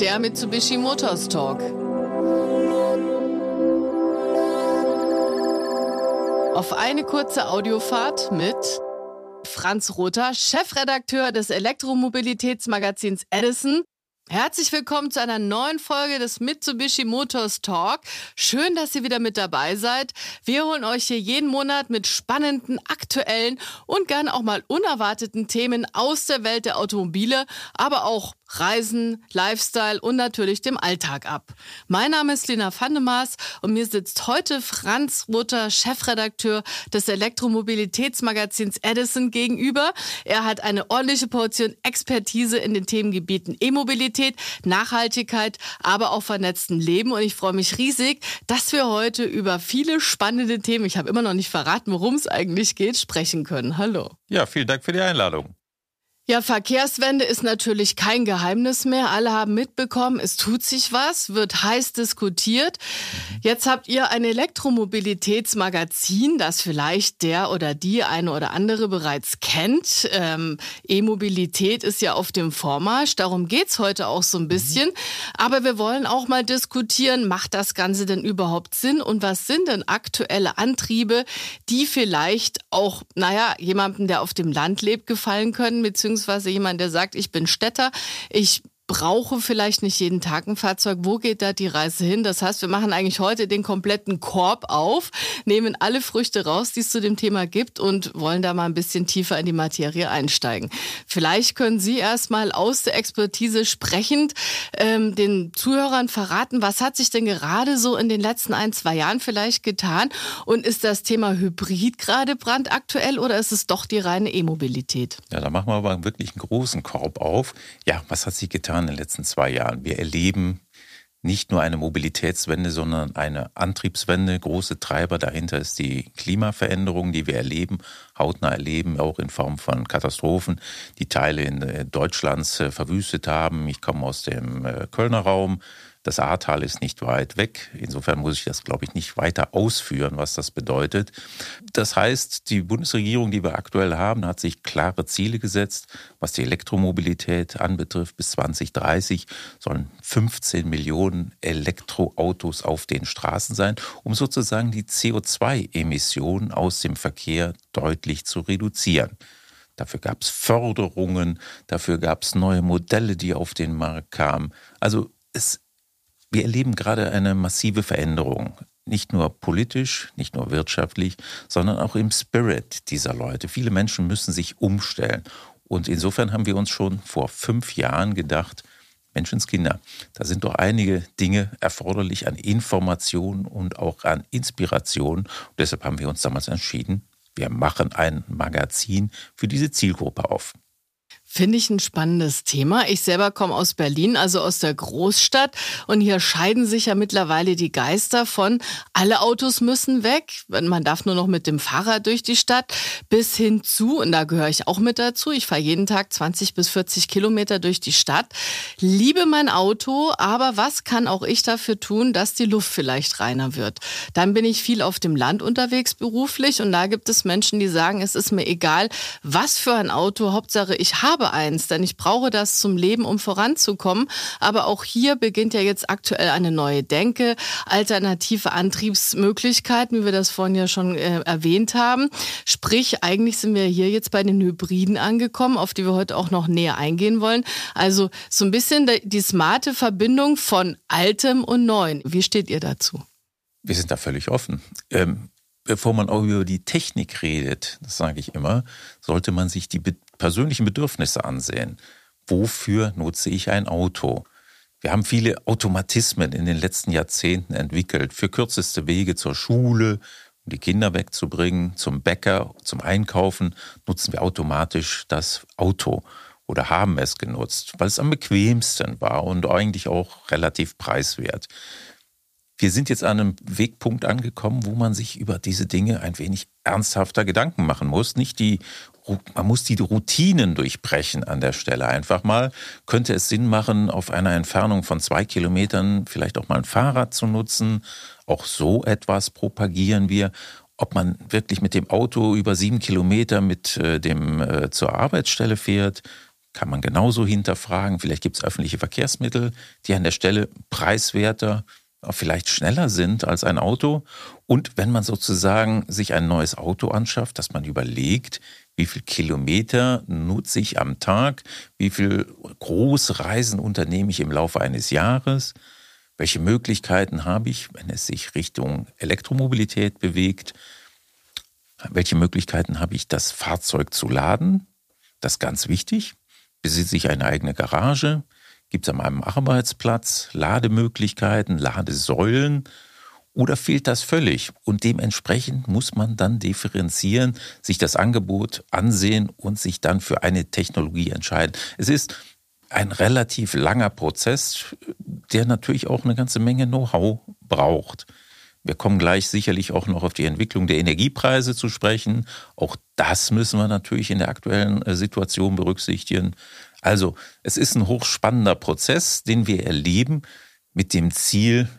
der Mitsubishi Motors Talk. Auf eine kurze Audiofahrt mit Franz Rother, Chefredakteur des Elektromobilitätsmagazins Edison Herzlich willkommen zu einer neuen Folge des Mitsubishi Motors Talk. Schön, dass ihr wieder mit dabei seid. Wir holen euch hier jeden Monat mit spannenden, aktuellen und gern auch mal unerwarteten Themen aus der Welt der Automobile, aber auch Reisen, Lifestyle und natürlich dem Alltag ab. Mein Name ist Lena Vandemaas und mir sitzt heute Franz Rutter, Chefredakteur des Elektromobilitätsmagazins Edison gegenüber. Er hat eine ordentliche Portion Expertise in den Themengebieten E-Mobilität, Nachhaltigkeit, aber auch vernetzten Leben und ich freue mich riesig, dass wir heute über viele spannende Themen, ich habe immer noch nicht verraten, worum es eigentlich geht, sprechen können. Hallo. Ja, vielen Dank für die Einladung. Ja, Verkehrswende ist natürlich kein Geheimnis mehr. Alle haben mitbekommen, es tut sich was, wird heiß diskutiert. Jetzt habt ihr ein Elektromobilitätsmagazin, das vielleicht der oder die eine oder andere bereits kennt. Ähm, E-Mobilität ist ja auf dem Vormarsch, darum geht's heute auch so ein bisschen. Aber wir wollen auch mal diskutieren, macht das Ganze denn überhaupt Sinn und was sind denn aktuelle Antriebe, die vielleicht auch, naja, jemandem, der auf dem Land lebt, gefallen können, beziehungsweise beziehungsweise jemand, der sagt, ich bin Städter, ich brauche vielleicht nicht jeden Tag ein Fahrzeug. Wo geht da die Reise hin? Das heißt, wir machen eigentlich heute den kompletten Korb auf, nehmen alle Früchte raus, die es zu dem Thema gibt und wollen da mal ein bisschen tiefer in die Materie einsteigen. Vielleicht können Sie erstmal aus der Expertise sprechend ähm, den Zuhörern verraten, was hat sich denn gerade so in den letzten ein, zwei Jahren vielleicht getan? Und ist das Thema Hybrid gerade brandaktuell oder ist es doch die reine E-Mobilität? Ja, da machen wir aber wirklich einen großen Korb auf. Ja, was hat sich getan? Getan in den letzten zwei Jahren. Wir erleben nicht nur eine Mobilitätswende, sondern eine Antriebswende. Große Treiber dahinter ist die Klimaveränderung, die wir erleben, hautnah erleben, auch in Form von Katastrophen, die Teile in äh, Deutschlands äh, verwüstet haben. Ich komme aus dem äh, Kölner Raum. Das Ahrtal ist nicht weit weg. Insofern muss ich das, glaube ich, nicht weiter ausführen, was das bedeutet. Das heißt, die Bundesregierung, die wir aktuell haben, hat sich klare Ziele gesetzt, was die Elektromobilität anbetrifft. Bis 2030 sollen 15 Millionen Elektroautos auf den Straßen sein, um sozusagen die CO2-Emissionen aus dem Verkehr deutlich zu reduzieren. Dafür gab es Förderungen, dafür gab es neue Modelle, die auf den Markt kamen. Also es wir erleben gerade eine massive Veränderung. Nicht nur politisch, nicht nur wirtschaftlich, sondern auch im Spirit dieser Leute. Viele Menschen müssen sich umstellen. Und insofern haben wir uns schon vor fünf Jahren gedacht, Menschenskinder, da sind doch einige Dinge erforderlich an Information und auch an Inspiration. Und deshalb haben wir uns damals entschieden, wir machen ein Magazin für diese Zielgruppe auf. Finde ich ein spannendes Thema. Ich selber komme aus Berlin, also aus der Großstadt. Und hier scheiden sich ja mittlerweile die Geister von, alle Autos müssen weg. Man darf nur noch mit dem Fahrrad durch die Stadt bis hin zu, und da gehöre ich auch mit dazu, ich fahre jeden Tag 20 bis 40 Kilometer durch die Stadt. Liebe mein Auto, aber was kann auch ich dafür tun, dass die Luft vielleicht reiner wird? Dann bin ich viel auf dem Land unterwegs beruflich und da gibt es Menschen, die sagen, es ist mir egal, was für ein Auto, Hauptsache ich habe habe eins, denn ich brauche das zum Leben, um voranzukommen. Aber auch hier beginnt ja jetzt aktuell eine neue Denke, alternative Antriebsmöglichkeiten, wie wir das vorhin ja schon äh, erwähnt haben. Sprich, eigentlich sind wir hier jetzt bei den Hybriden angekommen, auf die wir heute auch noch näher eingehen wollen. Also so ein bisschen die smarte Verbindung von Altem und Neuen. Wie steht ihr dazu? Wir sind da völlig offen. Ähm bevor man auch über die Technik redet, das sage ich immer, sollte man sich die persönlichen Bedürfnisse ansehen. Wofür nutze ich ein Auto? Wir haben viele Automatismen in den letzten Jahrzehnten entwickelt. Für kürzeste Wege zur Schule, um die Kinder wegzubringen, zum Bäcker, zum Einkaufen, nutzen wir automatisch das Auto oder haben es genutzt, weil es am bequemsten war und eigentlich auch relativ preiswert. Wir sind jetzt an einem Wegpunkt angekommen, wo man sich über diese Dinge ein wenig ernsthafter Gedanken machen muss. Nicht die man muss die Routinen durchbrechen an der Stelle einfach mal. Könnte es Sinn machen, auf einer Entfernung von zwei Kilometern vielleicht auch mal ein Fahrrad zu nutzen? Auch so etwas propagieren wir. Ob man wirklich mit dem Auto über sieben Kilometer mit äh, dem äh, zur Arbeitsstelle fährt, kann man genauso hinterfragen. Vielleicht gibt es öffentliche Verkehrsmittel, die an der Stelle preiswerter, vielleicht schneller sind als ein Auto. Und wenn man sozusagen sich ein neues Auto anschafft, dass man überlegt, wie viel Kilometer nutze ich am Tag, wie viel Großreisen unternehme ich im Laufe eines Jahres, welche Möglichkeiten habe ich, wenn es sich Richtung Elektromobilität bewegt, welche Möglichkeiten habe ich, das Fahrzeug zu laden, das ist ganz wichtig. Besitze ich eine eigene Garage? Gibt es an meinem Arbeitsplatz Lademöglichkeiten, Ladesäulen? Oder fehlt das völlig? Und dementsprechend muss man dann differenzieren, sich das Angebot ansehen und sich dann für eine Technologie entscheiden. Es ist ein relativ langer Prozess, der natürlich auch eine ganze Menge Know-how braucht. Wir kommen gleich sicherlich auch noch auf die Entwicklung der Energiepreise zu sprechen. Auch das müssen wir natürlich in der aktuellen äh, Situation berücksichtigen. Also es ist ein hochspannender Prozess, den wir erleben mit dem Ziel,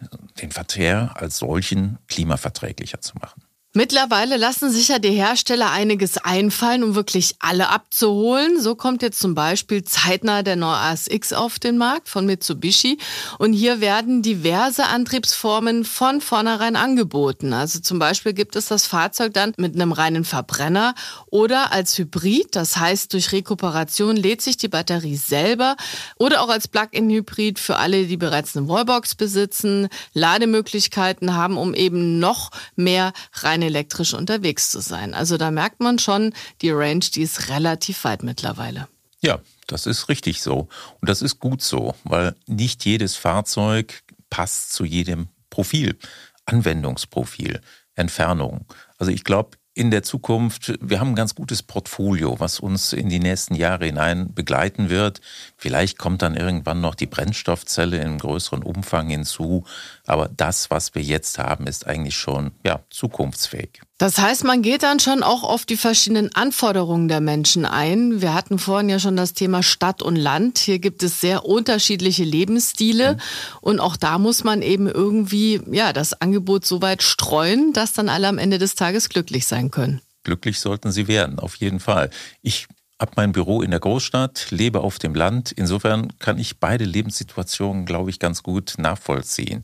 den Verkehr als solchen klimaverträglicher zu machen. Mittlerweile lassen sich ja die Hersteller einiges einfallen, um wirklich alle abzuholen. So kommt jetzt zum Beispiel zeitnah der neue ASX auf den Markt von Mitsubishi. Und hier werden diverse Antriebsformen von vornherein angeboten. Also zum Beispiel gibt es das Fahrzeug dann mit einem reinen Verbrenner oder als Hybrid. Das heißt, durch Rekuperation lädt sich die Batterie selber oder auch als Plug-in-Hybrid für alle, die bereits eine Wallbox besitzen, Lademöglichkeiten haben, um eben noch mehr reine elektrisch unterwegs zu sein. Also da merkt man schon, die Range, die ist relativ weit mittlerweile. Ja, das ist richtig so. Und das ist gut so, weil nicht jedes Fahrzeug passt zu jedem Profil, Anwendungsprofil, Entfernung. Also ich glaube, in der Zukunft, wir haben ein ganz gutes Portfolio, was uns in die nächsten Jahre hinein begleiten wird. Vielleicht kommt dann irgendwann noch die Brennstoffzelle in größeren Umfang hinzu. Aber das, was wir jetzt haben, ist eigentlich schon ja, zukunftsfähig. Das heißt, man geht dann schon auch auf die verschiedenen Anforderungen der Menschen ein. Wir hatten vorhin ja schon das Thema Stadt und Land. Hier gibt es sehr unterschiedliche Lebensstile. Mhm. Und auch da muss man eben irgendwie, ja, das Angebot so weit streuen, dass dann alle am Ende des Tages glücklich sein können. Glücklich sollten sie werden, auf jeden Fall. Ich habe mein Büro in der Großstadt, lebe auf dem Land. Insofern kann ich beide Lebenssituationen, glaube ich, ganz gut nachvollziehen.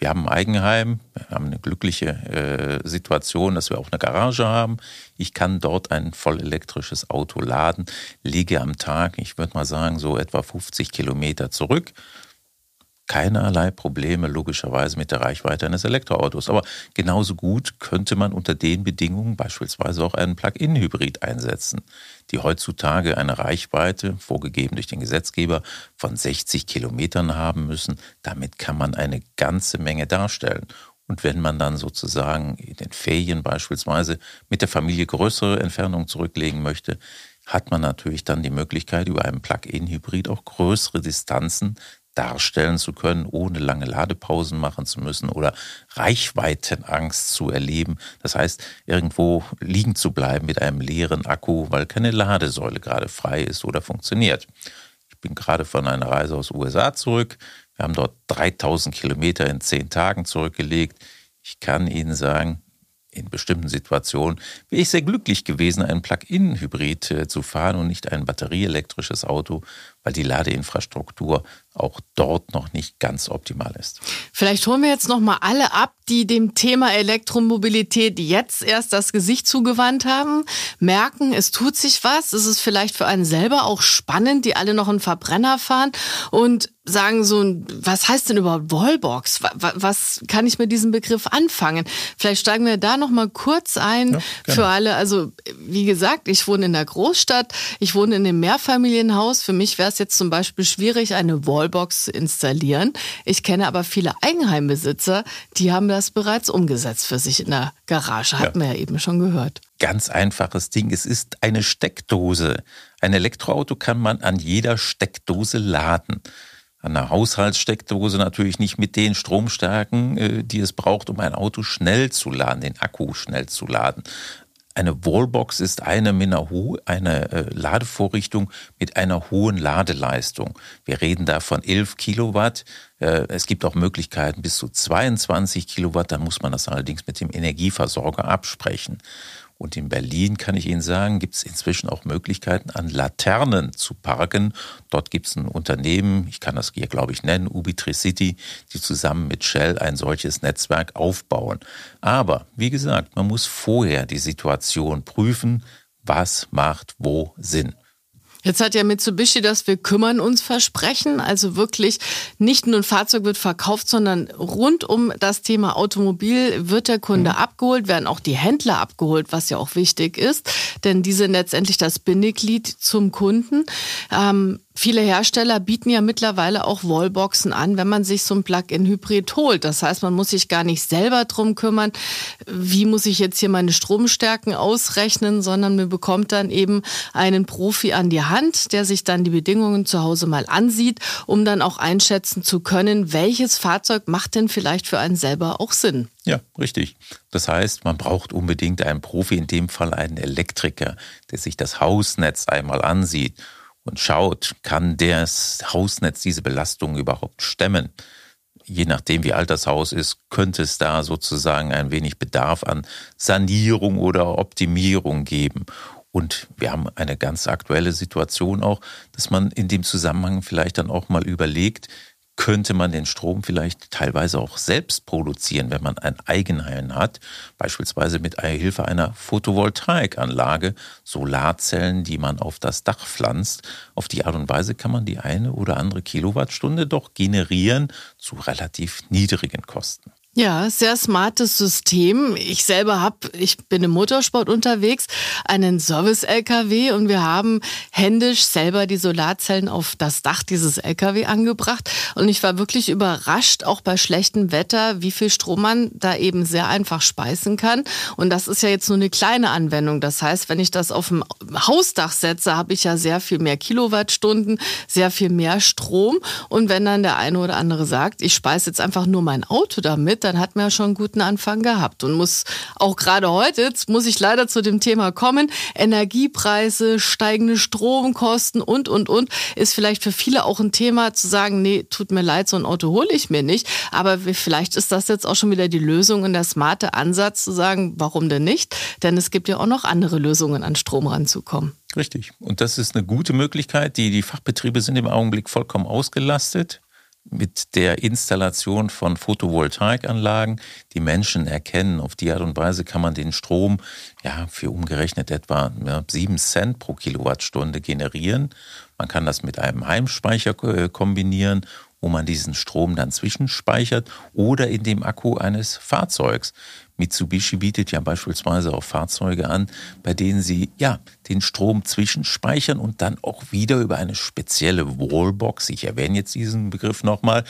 Wir haben ein Eigenheim, wir haben eine glückliche äh, Situation, dass wir auch eine Garage haben. Ich kann dort ein voll elektrisches Auto laden, liege am Tag, ich würde mal sagen, so etwa 50 Kilometer zurück keinerlei Probleme logischerweise mit der Reichweite eines Elektroautos. Aber genauso gut könnte man unter den Bedingungen beispielsweise auch einen Plug-in-Hybrid einsetzen, die heutzutage eine Reichweite, vorgegeben durch den Gesetzgeber, von 60 Kilometern haben müssen. Damit kann man eine ganze Menge darstellen. Und wenn man dann sozusagen in den Ferien beispielsweise mit der Familie größere Entfernungen zurücklegen möchte, hat man natürlich dann die Möglichkeit, über einen Plug-in-Hybrid auch größere Distanzen darstellen zu können, ohne lange Ladepausen machen zu müssen oder Reichweitenangst zu erleben. Das heißt, irgendwo liegen zu bleiben mit einem leeren Akku, weil keine Ladesäule gerade frei ist oder funktioniert. Ich bin gerade von einer Reise aus USA zurück. Wir haben dort 3000 Kilometer in zehn Tagen zurückgelegt. Ich kann Ihnen sagen, in bestimmten Situationen wäre ich sehr glücklich gewesen, einen Plug-in-Hybrid äh, zu fahren und nicht ein batterieelektrisches Auto, weil die Ladeinfrastruktur auch dort noch nicht ganz optimal ist. Vielleicht holen wir jetzt noch mal alle ab, die dem Thema Elektromobilität jetzt erst das Gesicht zugewandt haben, merken, es tut sich was, es ist vielleicht für einen selber auch spannend, die alle noch einen Verbrenner fahren und sagen so, was heißt denn überhaupt Wallbox? Was kann ich mit diesem Begriff anfangen? Vielleicht steigen wir da noch mal kurz ein ja, für alle. Also wie gesagt, ich wohne in der Großstadt, ich wohne in einem Mehrfamilienhaus. Für mich wäre es jetzt zum Beispiel schwierig, eine Wallbox zu installieren. Ich kenne aber viele Eigenheimbesitzer, die haben das bereits umgesetzt für sich in der Garage. Hat ja. wir ja eben schon gehört. Ganz einfaches Ding. Es ist eine Steckdose. Ein Elektroauto kann man an jeder Steckdose laden. An einer Haushaltssteckdose natürlich nicht mit den Stromstärken, äh, die es braucht, um ein Auto schnell zu laden, den Akku schnell zu laden. Eine Wallbox ist eine, eine äh, Ladevorrichtung mit einer hohen Ladeleistung. Wir reden da von 11 Kilowatt. Äh, es gibt auch Möglichkeiten bis zu 22 Kilowatt. Dann muss man das allerdings mit dem Energieversorger absprechen. Und in Berlin kann ich Ihnen sagen, gibt es inzwischen auch Möglichkeiten, an Laternen zu parken. Dort gibt es ein Unternehmen, ich kann das hier, glaube ich, nennen, Ubitricity, die zusammen mit Shell ein solches Netzwerk aufbauen. Aber, wie gesagt, man muss vorher die Situation prüfen, was macht wo Sinn. Jetzt hat ja Mitsubishi das Wir kümmern uns Versprechen. Also wirklich nicht nur ein Fahrzeug wird verkauft, sondern rund um das Thema Automobil wird der Kunde mhm. abgeholt, werden auch die Händler abgeholt, was ja auch wichtig ist. Denn die sind letztendlich das Bindeglied zum Kunden. Ähm, Viele Hersteller bieten ja mittlerweile auch Wallboxen an, wenn man sich so ein Plug-in-Hybrid holt. Das heißt, man muss sich gar nicht selber drum kümmern, wie muss ich jetzt hier meine Stromstärken ausrechnen, sondern man bekommt dann eben einen Profi an die Hand, der sich dann die Bedingungen zu Hause mal ansieht, um dann auch einschätzen zu können, welches Fahrzeug macht denn vielleicht für einen selber auch Sinn. Ja, richtig. Das heißt, man braucht unbedingt einen Profi, in dem Fall einen Elektriker, der sich das Hausnetz einmal ansieht und schaut, kann das Hausnetz diese Belastung überhaupt stemmen? Je nachdem, wie alt das Haus ist, könnte es da sozusagen ein wenig Bedarf an Sanierung oder Optimierung geben. Und wir haben eine ganz aktuelle Situation auch, dass man in dem Zusammenhang vielleicht dann auch mal überlegt, könnte man den Strom vielleicht teilweise auch selbst produzieren, wenn man ein Eigenheim hat, beispielsweise mit Hilfe einer Photovoltaikanlage, Solarzellen, die man auf das Dach pflanzt. Auf die Art und Weise kann man die eine oder andere Kilowattstunde doch generieren zu relativ niedrigen Kosten. Ja, sehr smartes System. Ich selber habe, ich bin im Motorsport unterwegs, einen Service-LKW und wir haben händisch selber die Solarzellen auf das Dach dieses LKW angebracht. Und ich war wirklich überrascht, auch bei schlechtem Wetter, wie viel Strom man da eben sehr einfach speisen kann. Und das ist ja jetzt nur eine kleine Anwendung. Das heißt, wenn ich das auf dem Hausdach setze, habe ich ja sehr viel mehr Kilowattstunden, sehr viel mehr Strom. Und wenn dann der eine oder andere sagt, ich speise jetzt einfach nur mein Auto damit, dann hat man ja schon einen guten Anfang gehabt und muss auch gerade heute, jetzt muss ich leider zu dem Thema kommen, Energiepreise, steigende Stromkosten und, und, und, ist vielleicht für viele auch ein Thema zu sagen, nee, tut mir leid, so ein Auto hole ich mir nicht. Aber vielleicht ist das jetzt auch schon wieder die Lösung und der smarte Ansatz zu sagen, warum denn nicht? Denn es gibt ja auch noch andere Lösungen, an Strom ranzukommen. Richtig. Und das ist eine gute Möglichkeit. Die, die Fachbetriebe sind im Augenblick vollkommen ausgelastet mit der Installation von Photovoltaikanlagen die Menschen erkennen. Auf die Art und Weise kann man den Strom ja, für umgerechnet etwa ja, 7 Cent pro Kilowattstunde generieren. Man kann das mit einem Heimspeicher äh, kombinieren wo man diesen Strom dann zwischenspeichert oder in dem Akku eines Fahrzeugs. Mitsubishi bietet ja beispielsweise auch Fahrzeuge an, bei denen sie ja den Strom zwischenspeichern und dann auch wieder über eine spezielle Wallbox, ich erwähne jetzt diesen Begriff nochmal,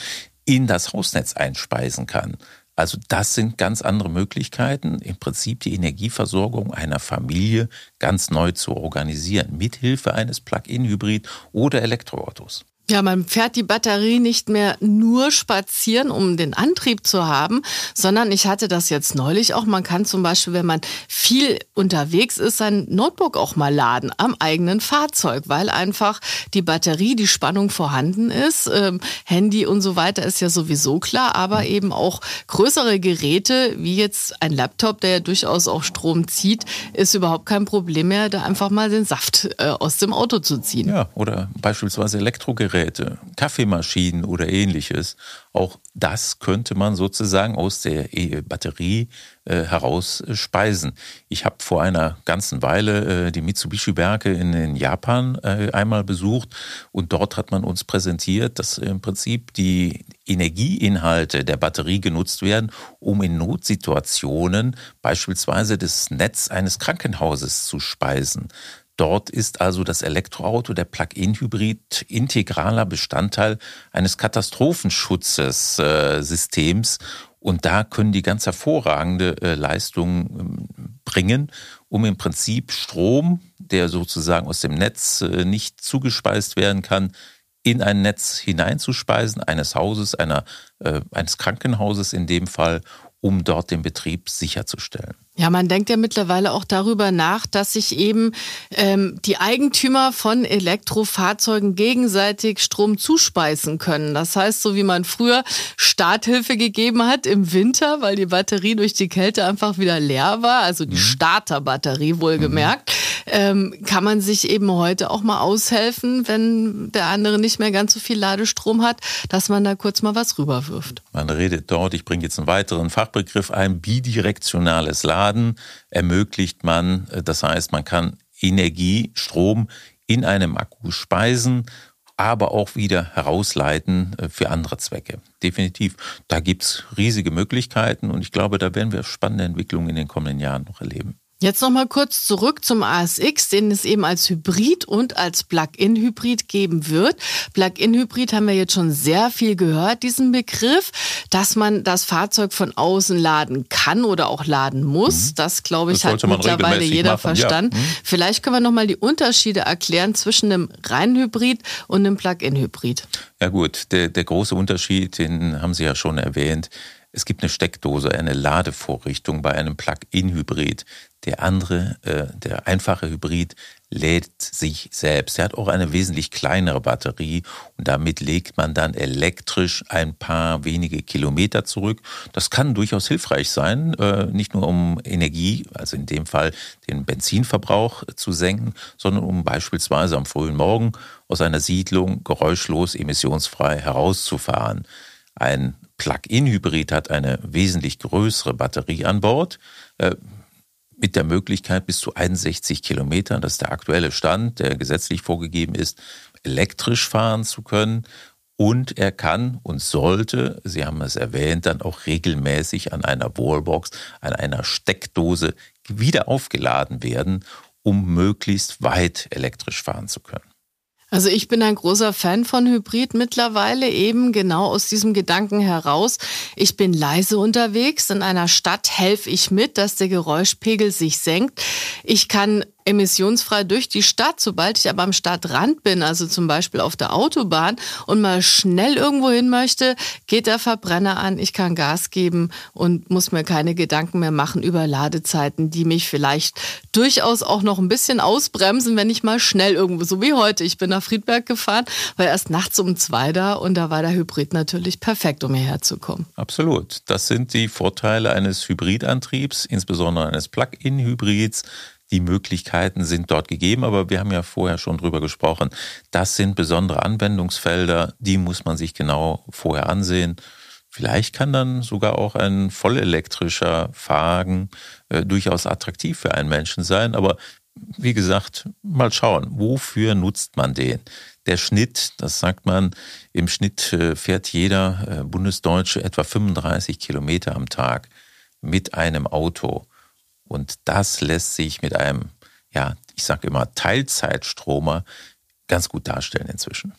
in das Hausnetz einspeisen kann. Also das sind ganz andere Möglichkeiten, im Prinzip die Energieversorgung einer Familie ganz neu zu organisieren, mithilfe eines Plug-in-Hybrid oder Elektroautos. Ja, man fährt die Batterie nicht mehr nur spazieren, um den Antrieb zu haben, sondern ich hatte das jetzt neulich auch. Man kann zum Beispiel, wenn man viel unterwegs ist, sein Notebook auch mal laden am eigenen Fahrzeug, weil einfach die Batterie, die Spannung vorhanden ist. Ähm, Handy und so weiter ist ja sowieso klar, aber eben auch größere Geräte, wie jetzt ein Laptop, der ja durchaus auch Strom zieht, ist überhaupt kein Problem mehr, da einfach mal den Saft äh, aus dem Auto zu ziehen. Ja, oder beispielsweise Elektrogeräte Endgeräte, Kaffeemaschinen oder ähnliches, auch das könnte man sozusagen aus der Batterie äh, heraus speisen. Ich habe vor einer ganzen Weile äh, die Mitsubishi-Werke in, in, Japan äh, einmal besucht und dort hat man uns präsentiert, dass im Prinzip die Energieinhalte der Batterie genutzt werden, um in Notsituationen beispielsweise das Netz eines Krankenhauses zu speisen. Dort ist also das Elektroauto, der Plug-in-Hybrid, integraler Bestandteil eines Katastrophenschutzsystems. Und da können die ganz hervorragende äh, Leistungen ähm, bringen, um im Prinzip Strom, der sozusagen aus dem Netz äh, nicht zugespeist werden kann, in ein Netz hineinzuspeisen, eines Hauses, einer, äh, eines Krankenhauses in dem Fall, um dort den Betrieb sicherzustellen. Ja, man denkt ja mittlerweile auch darüber nach, dass sich eben ähm, die Eigentümer von Elektrofahrzeugen gegenseitig Strom zuspeisen können. Das heißt, so wie man früher Starthilfe gegeben hat im Winter, weil die Batterie durch die Kälte einfach wieder leer war, also die mhm. Starterbatterie wohlgemerkt, ähm, kann man sich eben heute auch mal aushelfen, wenn der andere nicht mehr ganz so viel Ladestrom hat, dass man da kurz mal was rüberwirft. Man redet dort, ich bringe jetzt einen weiteren Fachbegriff ein, bidirektionales Laden. Laden ermöglicht man, äh, das heißt, man kann Energie, Strom in einem Akku speisen, aber auch wieder herausleiten äh, für andere Zwecke. Definitiv, da gibt es riesige Möglichkeiten und ich glaube, da werden wir spannende Entwicklungen in den kommenden Jahren noch erleben. Jetzt noch mal kurz zurück zum ASX, den es eben als Hybrid und als Plug-in-Hybrid geben wird. Plug-in-Hybrid haben wir jetzt schon sehr viel gehört, diesen Begriff, dass man das Fahrzeug von außen laden kann oder auch laden muss. Mhm. Das, glaube ich, das hat mittlerweile jeder machen. verstanden. Ja. Mhm. Vielleicht können wir noch mal die Unterschiede erklären zwischen einem reinen Hybrid und einem Plug-in-Hybrid. Ja gut, der, der große Unterschied, den haben Sie ja schon erwähnt. Es gibt eine Steckdose, eine Ladevorrichtung bei einem Plug-in-Hybrid. Der andere, äh, der einfache Hybrid, lädt sich selbst. Er hat auch eine wesentlich kleinere Batterie und damit legt man dann elektrisch ein paar wenige Kilometer zurück. Das kann durchaus hilfreich sein, äh, nicht nur um Energie, also in dem Fall den Benzinverbrauch zu senken, sondern um beispielsweise am frühen Morgen aus einer Siedlung geräuschlos emissionsfrei herauszufahren. Ein Plug-in-Hybrid hat eine wesentlich größere Batterie an Bord äh, mit der Möglichkeit bis zu 61 Kilometern, das ist der aktuelle Stand, der gesetzlich vorgegeben ist, elektrisch fahren zu können. Und er kann und sollte, Sie haben es erwähnt, dann auch regelmäßig an einer Wallbox, an einer Steckdose wieder aufgeladen werden, um möglichst weit elektrisch fahren zu können. Also ich bin ein großer Fan von Hybrid mittlerweile, eben genau aus diesem Gedanken heraus. Ich bin leise unterwegs, in einer Stadt helfe ich mit, dass der Geräuschpegel sich senkt. Ich kann emissionsfrei durch die Stadt. Sobald ich aber am Stadtrand bin, also zum Beispiel auf der Autobahn und mal schnell irgendwo hin möchte, geht der Verbrenner an, ich kann Gas geben und muss mir keine Gedanken mehr machen über Ladezeiten, die mich vielleicht durchaus auch noch ein bisschen ausbremsen, wenn ich mal schnell irgendwo, so wie heute, ich bin nach Friedberg gefahren, war erst nachts um zwei da und da war der Hybrid natürlich perfekt, um hierher zu kommen. Absolut. Das sind die Vorteile eines Hybridantriebs, insbesondere eines Plug-in-Hybrids die Möglichkeiten sind dort gegeben, aber wir haben ja vorher schon drüber gesprochen. Das sind besondere Anwendungsfelder, die muss man sich genau vorher ansehen. Vielleicht kann dann sogar auch ein vollelektrischer Wagen äh, durchaus attraktiv für einen Menschen sein, aber wie gesagt, mal schauen, wofür nutzt man den? Der Schnitt, das sagt man, im Schnitt äh, fährt jeder äh, Bundesdeutsche etwa 35 Kilometer am Tag mit einem Auto. Und das lässt sich mit einem, ja, ich sage immer Teilzeitstromer ganz gut darstellen inzwischen.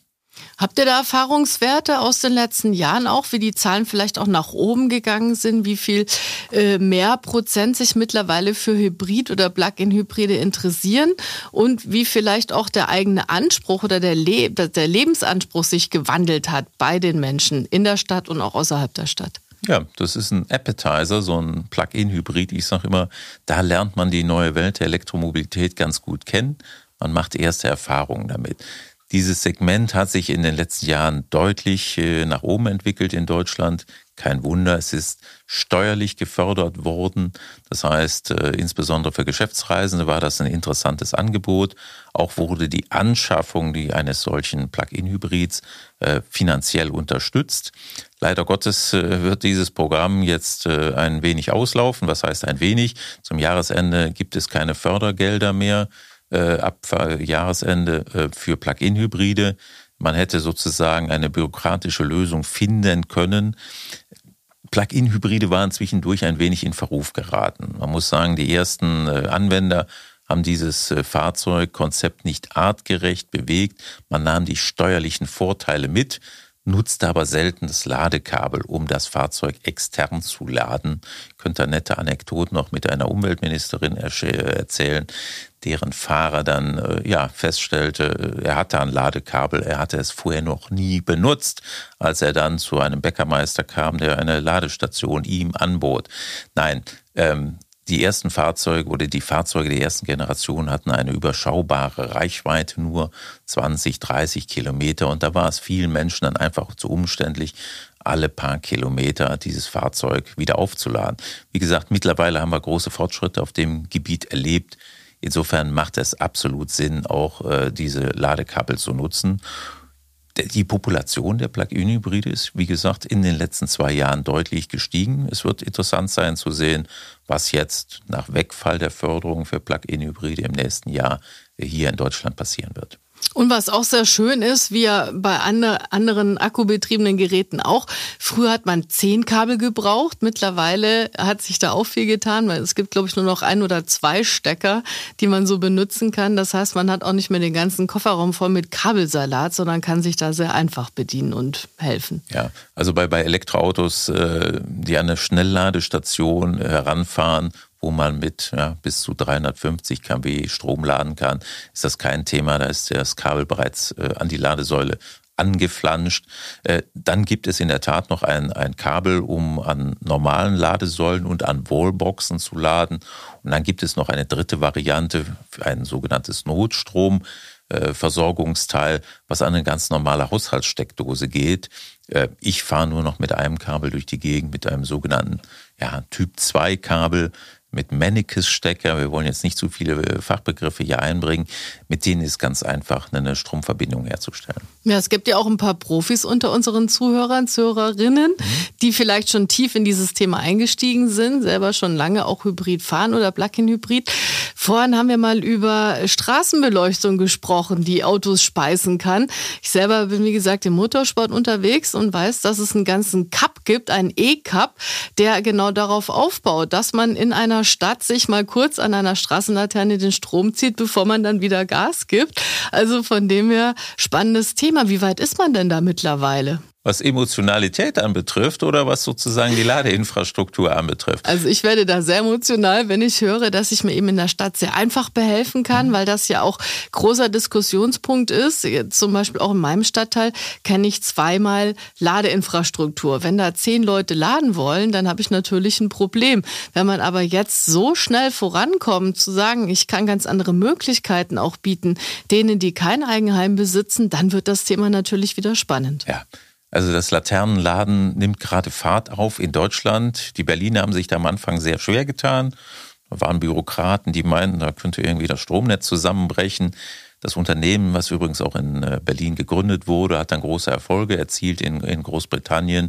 Habt ihr da Erfahrungswerte aus den letzten Jahren auch, wie die Zahlen vielleicht auch nach oben gegangen sind, wie viel äh, mehr Prozent sich mittlerweile für Hybrid- oder Plug-in-Hybride interessieren und wie vielleicht auch der eigene Anspruch oder der, Le der Lebensanspruch sich gewandelt hat bei den Menschen in der Stadt und auch außerhalb der Stadt? Ja, das ist ein Appetizer, so ein Plug-in-Hybrid. Ich sage immer, da lernt man die neue Welt der Elektromobilität ganz gut kennen. Man macht erste Erfahrungen damit. Dieses Segment hat sich in den letzten Jahren deutlich äh, nach oben entwickelt in Deutschland. Kein Wunder, es ist steuerlich gefördert worden. Das heißt, äh, insbesondere für Geschäftsreisende war das ein interessantes Angebot. Auch wurde die Anschaffung eines solchen Plug-in-Hybrids äh, finanziell unterstützt. Leider Gottes wird dieses Programm jetzt ein wenig auslaufen. Was heißt ein wenig? Zum Jahresende gibt es keine Fördergelder mehr äh, ab Jahresende äh, für Plug-in-Hybride. Man hätte sozusagen eine bürokratische Lösung finden können. Plug-in-Hybride waren zwischendurch ein wenig in Verruf geraten. Man muss sagen, die ersten äh, Anwender haben dieses äh, Fahrzeugkonzept nicht artgerecht bewegt. Man nahm die steuerlichen Vorteile mit, nutzte aber selten das Ladekabel, um das Fahrzeug extern zu laden. Ich könnte eine nette Anekdote noch mit einer Umweltministerin erzählen, deren Fahrer dann äh, ja feststellte, äh, er hatte ein Ladekabel, er hatte es vorher noch nie benutzt, als er dann zu einem Bäckermeister kam, der eine Ladestation ihm anbot. Nein, ähm, Die ersten Fahrzeuge oder die Fahrzeuge der ersten Generation hatten eine überschaubare Reichweite, nur 20, 30 Kilometer. Und da war es vielen Menschen dann einfach zu umständlich, alle paar Kilometer dieses Fahrzeug wieder aufzuladen. Wie gesagt, mittlerweile haben wir große Fortschritte auf dem Gebiet erlebt. Insofern macht es absolut Sinn, auch äh, diese Ladekabel zu nutzen. Die Population der Plug-in-Hybride ist, wie gesagt, in den letzten zwei Jahren deutlich gestiegen. Es wird interessant sein zu sehen, was jetzt nach Wegfall der Förderung für Plug-in-Hybride im nächsten Jahr hier in Deutschland passieren wird. Und was auch sehr schön ist, wie ja bei anderen akkubetriebenen Geräten auch, früher hat man zehn Kabel gebraucht, mittlerweile hat sich da auch viel getan, weil es gibt, glaube ich, nur noch ein oder zwei Stecker, die man so benutzen kann. Das heißt, man hat auch nicht mehr den ganzen Kofferraum voll mit Kabelsalat, sondern kann sich da sehr einfach bedienen und helfen. Ja, also bei, bei Elektroautos, äh, die an eine Schnellladestation heranfahren wo man mit ja, bis zu 350 kW Strom laden kann, ist das kein Thema. Da ist das Kabel bereits äh, an die Ladesäule angeflanscht. Äh, dann gibt es in der Tat noch ein, ein Kabel, um an normalen Ladesäulen und an Wallboxen zu laden. Und dann gibt es noch eine dritte Variante ein sogenanntes Notstrom. Versorgungsteil, was an eine ganz normale Haushaltssteckdose geht. Äh, ich fahre nur noch mit einem Kabel durch die Gegend, mit einem sogenannten ja, Typ 2 Kabel mit Mannekes-Stecker, wir wollen jetzt nicht zu viele äh, Fachbegriffe hier einbringen, mit denen ist ganz einfach eine Stromverbindung herzustellen. Ja, es gibt ja auch ein paar Profis unter unseren Zuhörern, Zuhörerinnen, mhm. die vielleicht schon tief in dieses Thema eingestiegen sind, selber schon lange auch Hybrid fahren oder Plug-in-Hybrid. Vorhin haben wir mal über Straßenbeleuchtung gesprochen, die Autos speisen kann. Ich selber bin, wie gesagt, im Motorsport unterwegs und weiß, dass es einen ganzen Cup gibt, einen E-Cup, der genau darauf aufbaut, dass man in einer Stadt sich mal kurz an einer Straßenlaterne den Strom zieht, bevor man dann wieder Gas gibt. Also von dem her spannendes Thema. Wie weit ist man denn da mittlerweile? Was Emotionalität anbetrifft oder was sozusagen die Ladeinfrastruktur anbetrifft? Also ich werde da sehr emotional, wenn ich höre, dass ich mir eben in der Stadt sehr einfach behelfen kann, mhm. weil das ja auch großer Diskussionspunkt ist. Zum Beispiel auch in meinem Stadtteil kenne ich zweimal Ladeinfrastruktur. Wenn da zehn Leute laden wollen, dann habe ich natürlich ein Problem. Wenn man aber jetzt so schnell vorankommt, zu sagen, ich kann ganz andere Möglichkeiten auch bieten, denen, die kein Eigenheim besitzen, dann wird das Thema natürlich wieder spannend. Ja. Also das Laternenladen nimmt gerade Fahrt auf in Deutschland. Die Berliner haben sich da am Anfang sehr schwer getan. Da waren Bürokraten, die meinten, da könnte irgendwie das Stromnetz zusammenbrechen. Das Unternehmen, was übrigens auch in äh, Berlin gegründet wurde, hat dann große Erfolge erzielt in, in Großbritannien,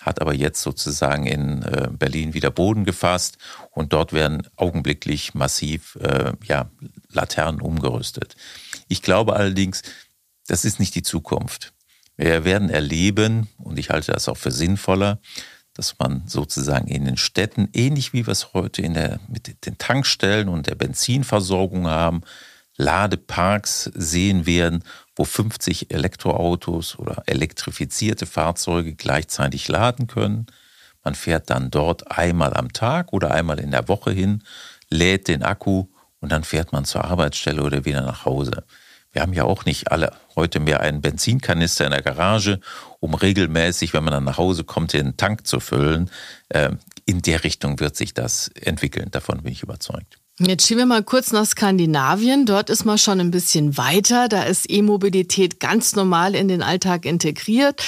hat aber jetzt sozusagen in äh, Berlin wieder Boden gefasst und dort werden augenblicklich massiv äh, ja, Laternen umgerüstet. Ich glaube allerdings, das ist nicht die Zukunft. Wir werden erleben, und ich halte das auch für sinnvoller, dass man sozusagen in den Städten, ähnlich wie wir es heute in der, mit den Tankstellen und der Benzinversorgung haben, Ladeparks sehen werden, wo 50 Elektroautos oder elektrifizierte Fahrzeuge gleichzeitig laden können. Man fährt dann dort einmal am Tag oder einmal in der Woche hin, lädt den Akku und dann fährt man zur Arbeitsstelle oder wieder nach Hause. Wir haben ja auch nicht alle heute mehr einen Benzinkanister in der Garage, um regelmäßig, wenn man dann nach Hause kommt, den Tank zu füllen. Ähm, in der Richtung wird sich das entwickeln. Davon bin ich überzeugt. Jetzt schieben wir mal kurz nach Skandinavien. Dort ist man schon ein bisschen weiter. Da ist E-Mobilität ganz normal in den Alltag integriert.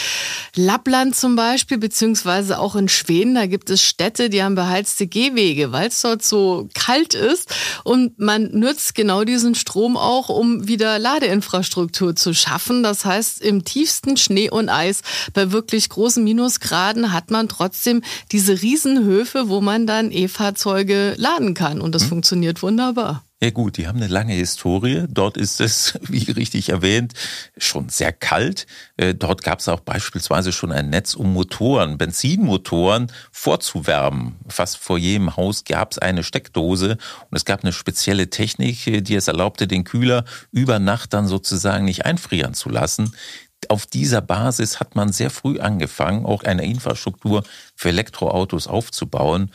Lappland zum Beispiel, beziehungsweise auch in Schweden, da gibt es Städte, die haben beheizte Gehwege, weil es dort so kalt ist. Und man nutzt genau diesen Strom auch, um wieder Ladeinfrastruktur zu schaffen. Das heißt, im tiefsten Schnee und Eis, bei wirklich großen Minusgraden, hat man trotzdem diese Riesenhöfe, wo man dann E-Fahrzeuge laden kann. Und das hm. funktioniert funktioniert wunderbar. Ja gut, die haben eine lange Historie. Dort ist es, wie richtig erwähnt, schon sehr kalt. Äh, dort gab es auch beispielsweise schon ein Netz, um Motoren, Benzinmotoren vorzuwärmen. Fast vor jedem Haus gab es eine Steckdose und es gab eine spezielle Technik, äh, die es erlaubte, den Kühler über Nacht dann sozusagen nicht einfrieren zu lassen. Auf dieser Basis hat man sehr früh angefangen, auch eine Infrastruktur für Elektroautos aufzubauen.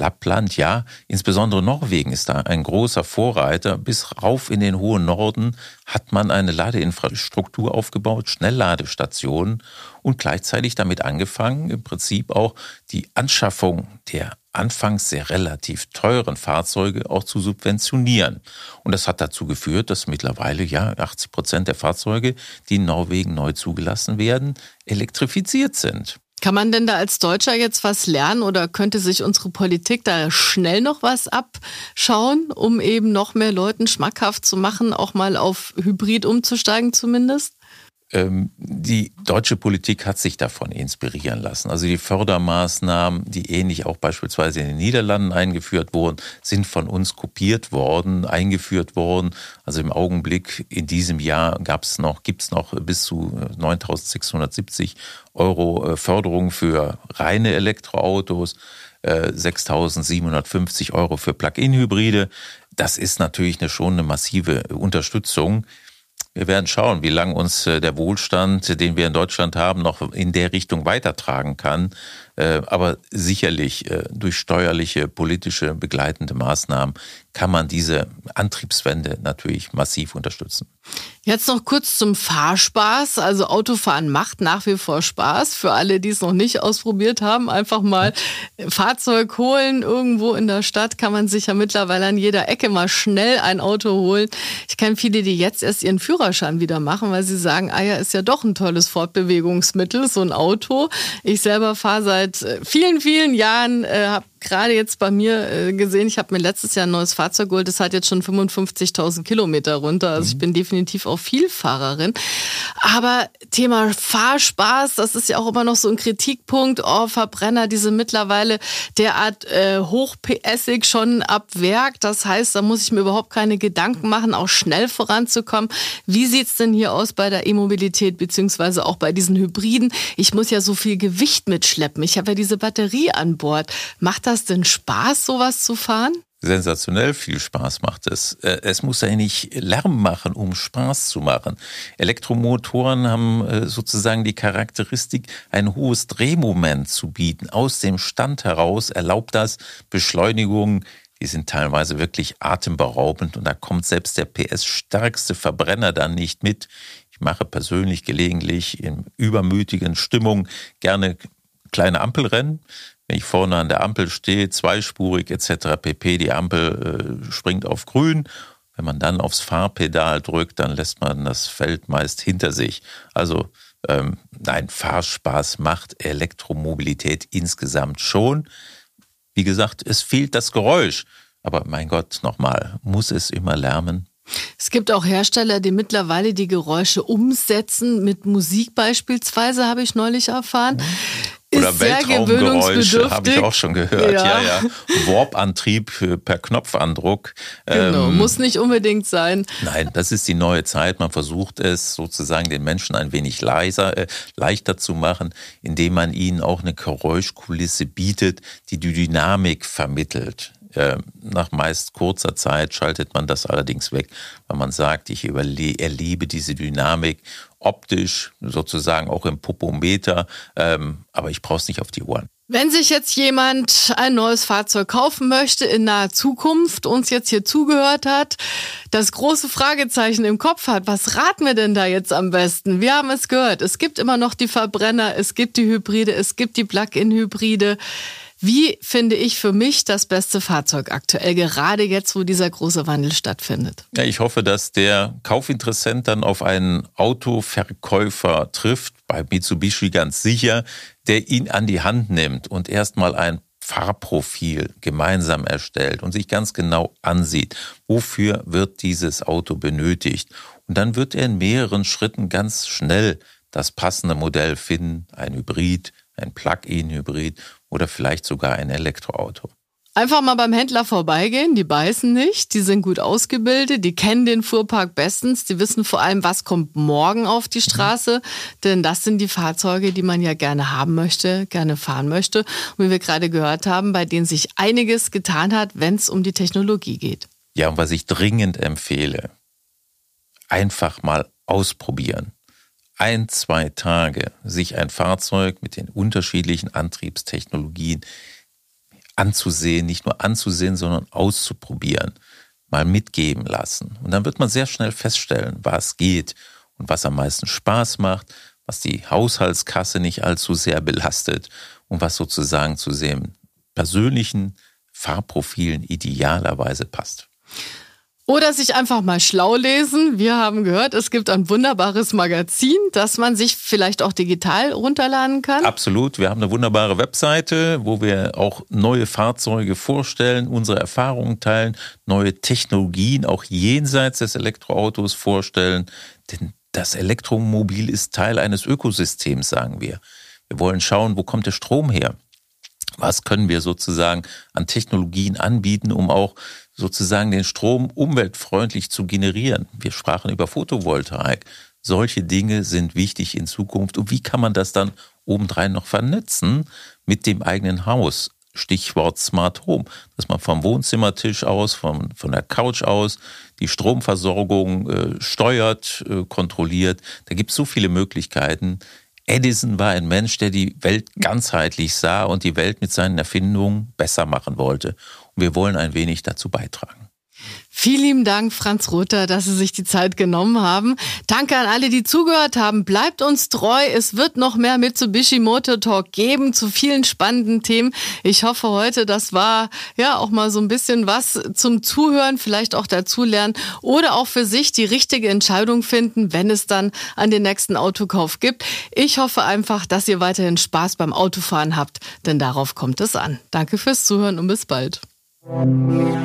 Lappland, ja, insbesondere Norwegen ist da ein großer Vorreiter. Bis rauf in den hohen Norden hat man eine Ladeinfrastruktur aufgebaut, Schnellladestationen und gleichzeitig damit angefangen, im Prinzip auch die Anschaffung der anfangs sehr relativ teuren Fahrzeuge auch zu subventionieren. Und das hat dazu geführt, dass mittlerweile ja 80 Prozent der Fahrzeuge, die in Norwegen neu zugelassen werden, elektrifiziert sind. Kann man denn da als Deutscher jetzt was lernen oder könnte sich unsere Politik da schnell noch was abschauen, um eben noch mehr Leuten schmackhaft zu machen, auch mal auf Hybrid umzusteigen zumindest? Ähm, die deutsche Politik hat sich davon inspirieren lassen. Also die Fördermaßnahmen, die ähnlich auch beispielsweise in den Niederlanden eingeführt wurden, sind von uns kopiert worden, eingeführt worden. Also im Augenblick in diesem Jahr gab es noch, gibt es noch bis zu 9.670 Euro äh, Förderung für reine Elektroautos. 6.750 äh, Euro für Plug-in-Hybride. Das ist natürlich eine, schon eine massive Unterstützung. Wir werden schauen, wie lange uns äh, der Wohlstand, den wir in Deutschland haben, noch in der Richtung weitertragen kann. Äh, aber sicherlich äh, durch steuerliche, politische, begleitende Maßnahmen kann man diese Antriebswende natürlich massiv unterstützen. Jetzt noch kurz zum Fahrspaß. Also Autofahren macht nach wie vor Spaß. Für alle, die es noch nicht ausprobiert haben, einfach mal Fahrzeug holen. Irgendwo in der Stadt kann man sich ja mittlerweile an jeder Ecke mal schnell ein Auto holen. Ich kenne viele, die jetzt erst ihren Führerschein wieder machen, weil sie sagen, ah ja, ist ja doch ein tolles Fortbewegungsmittel, so ein Auto. Ich selber fahre seit äh, vielen, vielen Jahren, äh, habe gerade jetzt bei mir äh, gesehen, ich habe mir letztes Jahr ein neues Fahrzeug geholt, das hat jetzt schon 55.000 Kilometer runter. Also ich mhm. bin definitiv auch Vielfahrerin. Aber Thema Fahrspaß, das ist ja auch immer noch so ein Kritikpunkt. Oh, Verbrenner, diese mittlerweile derart äh, hochpässig schon ab Werk. Das heißt, da muss ich mir überhaupt keine Gedanken machen, auch schnell voranzukommen. Wie sieht's denn hier aus bei der E-Mobilität beziehungsweise auch bei diesen Hybriden? Ich muss ja so viel Gewicht mitschleppen. Ich habe ja diese Batterie an Bord. Macht das denn Spaß, sowas zu fahren? sensationell viel Spaß macht es. Äh, es muss ja nicht Lärm machen, um Spaß zu machen. Elektromotoren haben äh, sozusagen die Charakteristik, ein hohes Drehmoment zu bieten. Aus dem Stand heraus erlaubt das Beschleunigungen, die sind teilweise wirklich atemberaubend und da kommt selbst der PS-stärkste Verbrenner dann nicht mit. Ich mache persönlich gelegentlich in übermütigen Stimmung gerne kleine Ampelrennen wenn ich vorne an der Ampel stehe, zweispurig etc. pp, die Ampel äh, springt auf grün. Wenn man dann aufs Fahrpedal drückt, dann lässt man das Feld meist hinter sich. Also ähm, nein, Fahrspaß macht Elektromobilität insgesamt schon. Wie gesagt, es fehlt das Geräusch. Aber mein Gott, nochmal, muss es immer lärmen? Es gibt auch Hersteller, die mittlerweile die Geräusche umsetzen, mit Musik beispielsweise, habe ich neulich erfahren. Mhm. Oder Weltraumgeräusche habe ich auch schon gehört. Ja, ja. ja. Warp-Antrieb per Knopfandruck. Genau, ähm, muss nicht unbedingt sein. Nein, das ist die neue Zeit. Man versucht es sozusagen den Menschen ein wenig leiser, äh, leichter zu machen, indem man ihnen auch eine Geräuschkulisse bietet, die die Dynamik vermittelt. Äh, nach meist kurzer Zeit schaltet man das allerdings weg, weil man sagt, ich erlebe diese Dynamik optisch, sozusagen auch im Popometer, ähm, aber ich brauche es nicht auf die Ohren. Wenn sich jetzt jemand ein neues Fahrzeug kaufen möchte in naher Zukunft, uns jetzt hier zugehört hat, das große Fragezeichen im Kopf hat, was raten wir denn da jetzt am besten? Wir haben es gehört, es gibt immer noch die Verbrenner, es gibt die Hybride, es gibt die Plug-in-Hybride. Wie finde ich für mich das beste Fahrzeug aktuell, gerade jetzt, wo dieser große Wandel stattfindet? Ja, ich hoffe, dass der Kaufinteressent dann auf einen Autoverkäufer trifft, bei Mitsubishi ganz sicher, der ihn an die Hand nimmt und erstmal ein Fahrprofil gemeinsam erstellt und sich ganz genau ansieht, wofür wird dieses Auto benötigt. Und dann wird er in mehreren Schritten ganz schnell das passende Modell finden, ein Hybrid, ein Plug-in-Hybrid oder vielleicht sogar ein Elektroauto. Einfach mal beim Händler vorbeigehen, die beißen nicht, die sind gut ausgebildet, die kennen den Fuhrpark bestens, die wissen vor allem, was kommt morgen auf die Straße, denn das sind die Fahrzeuge, die man ja gerne haben möchte, gerne fahren möchte und wie wir gerade gehört haben, bei denen sich einiges getan hat, wenn es um die Technologie geht. Ja, und was ich dringend empfehle, einfach mal ausprobieren ein, zwei Tage sich ein Fahrzeug mit den unterschiedlichen Antriebstechnologien anzusehen, nicht nur anzusehen, sondern auszuprobieren, mal mitgeben lassen. Und dann wird man sehr schnell feststellen, was geht und was am meisten Spaß macht, was die Haushaltskasse nicht allzu sehr belastet und was sozusagen zu dem persönlichen Fahrprofilen idealerweise passt. Oder sich einfach mal schlau lesen. Wir haben gehört, es gibt ein wunderbares Magazin, das man sich vielleicht auch digital runterladen kann. Absolut. Wir haben eine wunderbare Webseite, wo wir auch neue Fahrzeuge vorstellen, unsere Erfahrungen teilen, neue Technologien auch jenseits des Elektroautos vorstellen. Denn das Elektromobil ist Teil eines Ökosystems, sagen wir. Wir wollen schauen, wo kommt der Strom her? Was können wir sozusagen an Technologien anbieten, um auch sozusagen den Strom umweltfreundlich zu generieren. Wir sprachen über Photovoltaik. Solche Dinge sind wichtig in Zukunft. Und wie kann man das dann obendrein noch vernetzen mit dem eigenen Haus? Stichwort Smart Home, dass man vom Wohnzimmertisch aus, vom, von der Couch aus die Stromversorgung äh, steuert, äh, kontrolliert. Da gibt es so viele Möglichkeiten. Edison war ein Mensch, der die Welt ganzheitlich sah und die Welt mit seinen Erfindungen besser machen wollte. Wir wollen ein wenig dazu beitragen. Vielen lieben Dank, Franz Rother, dass Sie sich die Zeit genommen haben. Danke an alle, die zugehört haben. Bleibt uns treu. Es wird noch mehr Mitsubishi Motor Talk geben zu vielen spannenden Themen. Ich hoffe heute, das war ja auch mal so ein bisschen was zum Zuhören, vielleicht auch dazulernen oder auch für sich die richtige Entscheidung finden, wenn es dann an den nächsten Autokauf gibt. Ich hoffe einfach, dass ihr weiterhin Spaß beim Autofahren habt, denn darauf kommt es an. Danke fürs Zuhören und bis bald. Musik